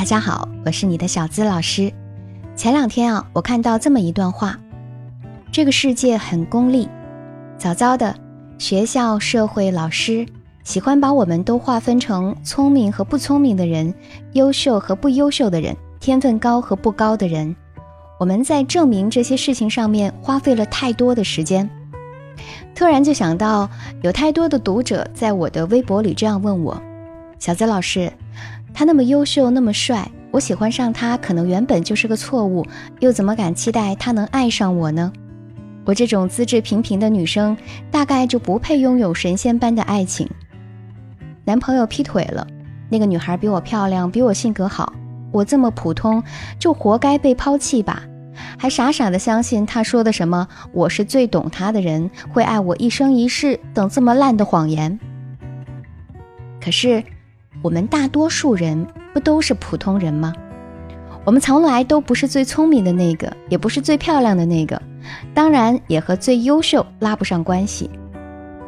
大家好，我是你的小资老师。前两天啊，我看到这么一段话：这个世界很功利，早早的学校、社会、老师喜欢把我们都划分成聪明和不聪明的人，优秀和不优秀的人，天分高和不高的人。我们在证明这些事情上面花费了太多的时间。突然就想到，有太多的读者在我的微博里这样问我：“小资老师。”他那么优秀，那么帅，我喜欢上他可能原本就是个错误，又怎么敢期待他能爱上我呢？我这种资质平平的女生，大概就不配拥有神仙般的爱情。男朋友劈腿了，那个女孩比我漂亮，比我性格好，我这么普通，就活该被抛弃吧？还傻傻的相信他说的什么“我是最懂他的人，会爱我一生一世”等这么烂的谎言。可是。我们大多数人不都是普通人吗？我们从来都不是最聪明的那个，也不是最漂亮的那个，当然也和最优秀拉不上关系。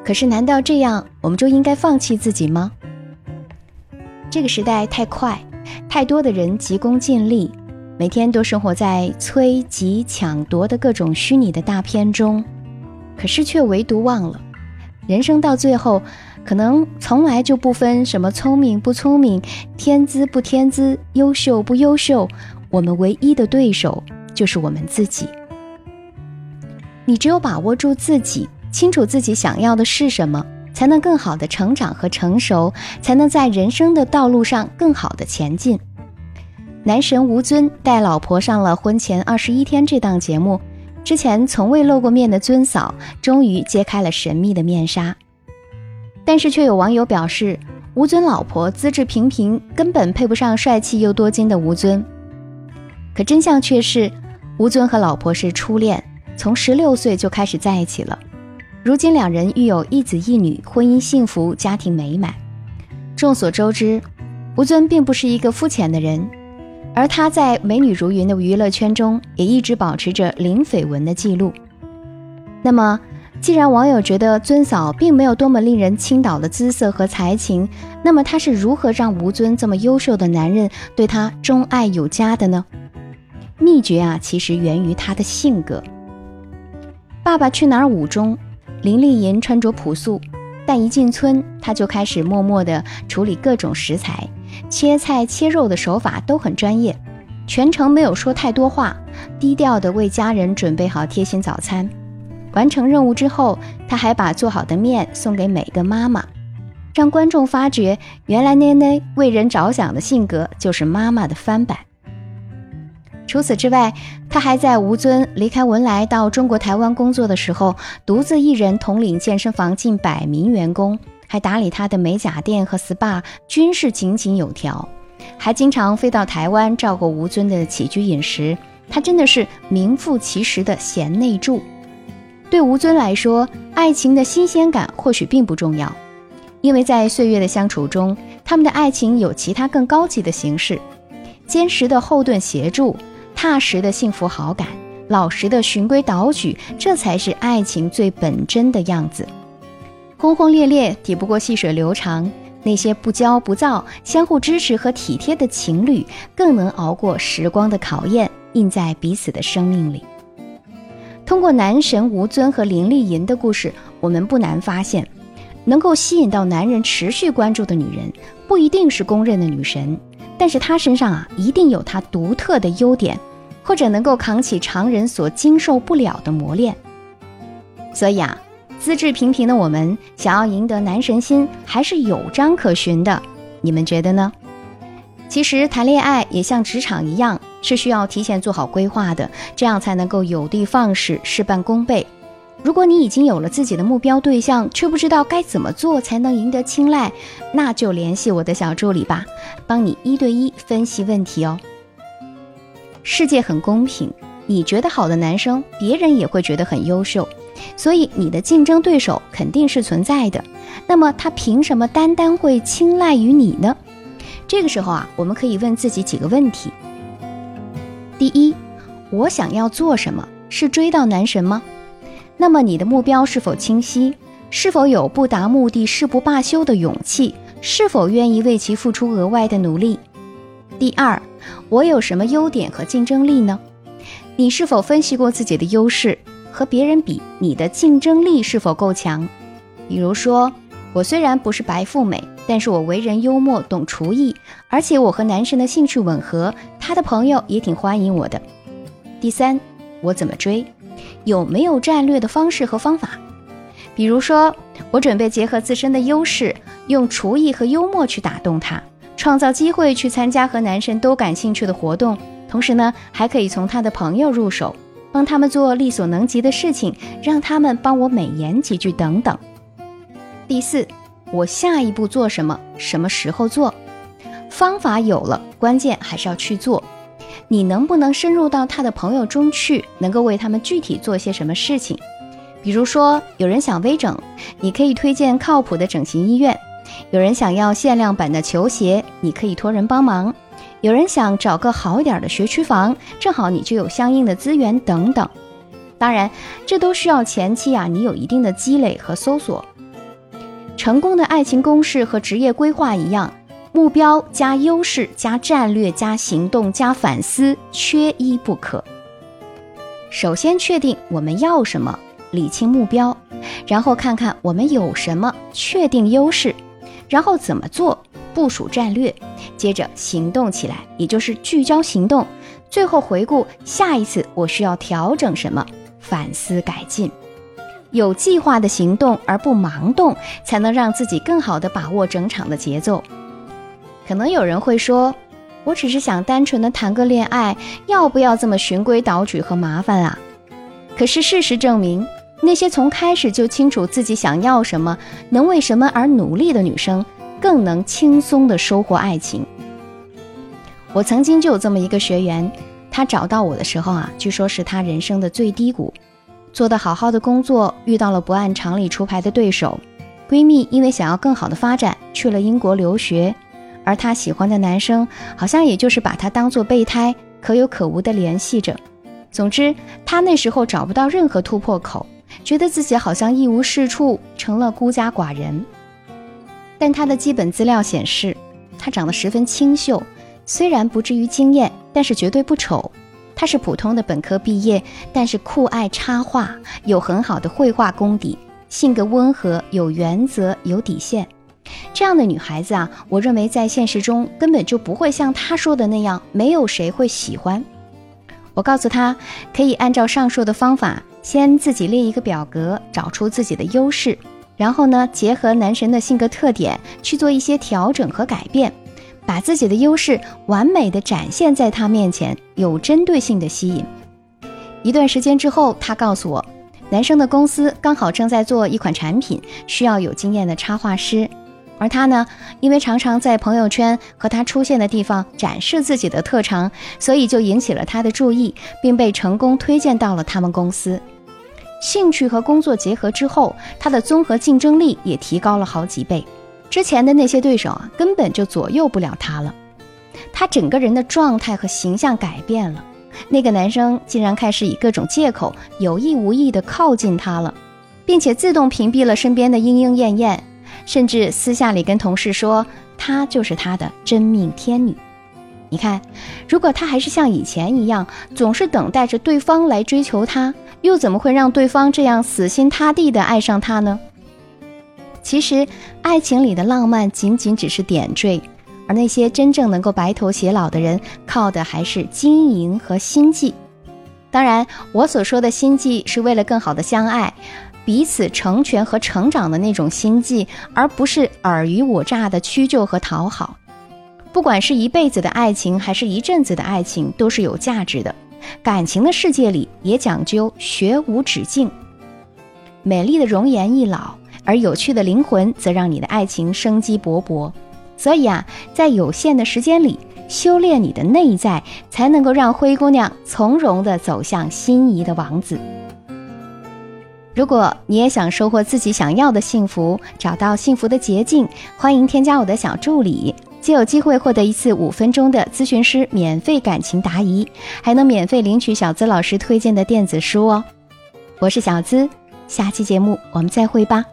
可是，难道这样我们就应该放弃自己吗？这个时代太快，太多的人急功近利，每天都生活在催、急、抢夺的各种虚拟的大片中，可是却唯独忘了，人生到最后。可能从来就不分什么聪明不聪明，天资不天资，优秀不优秀，我们唯一的对手就是我们自己。你只有把握住自己，清楚自己想要的是什么，才能更好的成长和成熟，才能在人生的道路上更好的前进。男神吴尊带老婆上了《婚前二十一天》这档节目，之前从未露过面的尊嫂，终于揭开了神秘的面纱。但是却有网友表示，吴尊老婆资质平平，根本配不上帅气又多金的吴尊。可真相却是，吴尊和老婆是初恋，从十六岁就开始在一起了。如今两人育有一子一女，婚姻幸福，家庭美满。众所周知，吴尊并不是一个肤浅的人，而他在美女如云的娱乐圈中，也一直保持着零绯闻的记录。那么，既然网友觉得尊嫂并没有多么令人倾倒的姿色和才情，那么她是如何让吴尊这么优秀的男人对她钟爱有加的呢？秘诀啊，其实源于她的性格。《爸爸去哪儿》五中，林丽莹穿着朴素，但一进村，她就开始默默地处理各种食材，切菜切肉的手法都很专业，全程没有说太多话，低调地为家人准备好贴心早餐。完成任务之后，他还把做好的面送给每个妈妈，让观众发觉原来奈奈为人着想的性格就是妈妈的翻版。除此之外，他还在吴尊离开文莱到中国台湾工作的时候，独自一人统领健身房近百名员工，还打理他的美甲店和 SPA，均是井井有条，还经常飞到台湾照顾吴尊的起居饮食。他真的是名副其实的贤内助。对吴尊来说，爱情的新鲜感或许并不重要，因为在岁月的相处中，他们的爱情有其他更高级的形式：坚实的后盾协助，踏实的幸福好感，老实的循规蹈矩，这才是爱情最本真的样子。轰轰烈烈抵不过细水流长，那些不骄不躁、相互支持和体贴的情侣，更能熬过时光的考验，印在彼此的生命里。通过男神吴尊和林丽莹的故事，我们不难发现，能够吸引到男人持续关注的女人，不一定是公认的女神，但是她身上啊，一定有她独特的优点，或者能够扛起常人所经受不了的磨练。所以啊，资质平平的我们，想要赢得男神心，还是有章可循的。你们觉得呢？其实谈恋爱也像职场一样。是需要提前做好规划的，这样才能够有的放矢，事半功倍。如果你已经有了自己的目标对象，却不知道该怎么做才能赢得青睐，那就联系我的小助理吧，帮你一对一分析问题哦。世界很公平，你觉得好的男生，别人也会觉得很优秀，所以你的竞争对手肯定是存在的。那么他凭什么单单会青睐于你呢？这个时候啊，我们可以问自己几个问题。第一，我想要做什么？是追到男神吗？那么你的目标是否清晰？是否有不达目的誓不罢休的勇气？是否愿意为其付出额外的努力？第二，我有什么优点和竞争力呢？你是否分析过自己的优势？和别人比，你的竞争力是否够强？比如说，我虽然不是白富美，但是我为人幽默，懂厨艺，而且我和男神的兴趣吻合，他的朋友也挺欢迎我的。第三，我怎么追？有没有战略的方式和方法？比如说，我准备结合自身的优势，用厨艺和幽默去打动他，创造机会去参加和男生都感兴趣的活动，同时呢，还可以从他的朋友入手。帮他们做力所能及的事情，让他们帮我美言几句等等。第四，我下一步做什么？什么时候做？方法有了，关键还是要去做。你能不能深入到他的朋友中去，能够为他们具体做些什么事情？比如说，有人想微整，你可以推荐靠谱的整形医院；有人想要限量版的球鞋，你可以托人帮忙。有人想找个好一点的学区房，正好你就有相应的资源等等。当然，这都需要前期啊，你有一定的积累和搜索。成功的爱情公式和职业规划一样，目标加优势加战略加行动加反思，缺一不可。首先确定我们要什么，理清目标，然后看看我们有什么，确定优势，然后怎么做。部署战略，接着行动起来，也就是聚焦行动。最后回顾下一次我需要调整什么，反思改进。有计划的行动而不盲动，才能让自己更好的把握整场的节奏。可能有人会说，我只是想单纯的谈个恋爱，要不要这么循规蹈矩和麻烦啊？可是事实证明，那些从开始就清楚自己想要什么，能为什么而努力的女生。更能轻松的收获爱情。我曾经就有这么一个学员，她找到我的时候啊，据说是她人生的最低谷，做的好好的工作，遇到了不按常理出牌的对手。闺蜜因为想要更好的发展，去了英国留学，而她喜欢的男生好像也就是把她当做备胎，可有可无的联系着。总之，她那时候找不到任何突破口，觉得自己好像一无是处，成了孤家寡人。但他的基本资料显示，他长得十分清秀，虽然不至于惊艳，但是绝对不丑。他是普通的本科毕业，但是酷爱插画，有很好的绘画功底，性格温和，有原则，有底线。这样的女孩子啊，我认为在现实中根本就不会像她说的那样，没有谁会喜欢。我告诉她，可以按照上述的方法，先自己列一个表格，找出自己的优势。然后呢，结合男神的性格特点去做一些调整和改变，把自己的优势完美的展现在他面前，有针对性的吸引。一段时间之后，他告诉我，男生的公司刚好正在做一款产品，需要有经验的插画师，而他呢，因为常常在朋友圈和他出现的地方展示自己的特长，所以就引起了他的注意，并被成功推荐到了他们公司。兴趣和工作结合之后，他的综合竞争力也提高了好几倍。之前的那些对手啊，根本就左右不了他了。他整个人的状态和形象改变了。那个男生竟然开始以各种借口，有意无意地靠近他了，并且自动屏蔽了身边的莺莺燕燕，甚至私下里跟同事说，她就是他的真命天女。你看，如果他还是像以前一样，总是等待着对方来追求他，又怎么会让对方这样死心塌地的爱上他呢？其实，爱情里的浪漫仅仅只是点缀，而那些真正能够白头偕老的人，靠的还是经营和心计。当然，我所说的心计，是为了更好的相爱，彼此成全和成长的那种心计，而不是尔虞我诈的屈就和讨好。不管是一辈子的爱情，还是一阵子的爱情，都是有价值的。感情的世界里也讲究学无止境。美丽的容颜易老，而有趣的灵魂则让你的爱情生机勃勃。所以啊，在有限的时间里修炼你的内在，才能够让灰姑娘从容地走向心仪的王子。如果你也想收获自己想要的幸福，找到幸福的捷径，欢迎添加我的小助理。就有机会获得一次五分钟的咨询师免费感情答疑，还能免费领取小资老师推荐的电子书哦。我是小资，下期节目我们再会吧。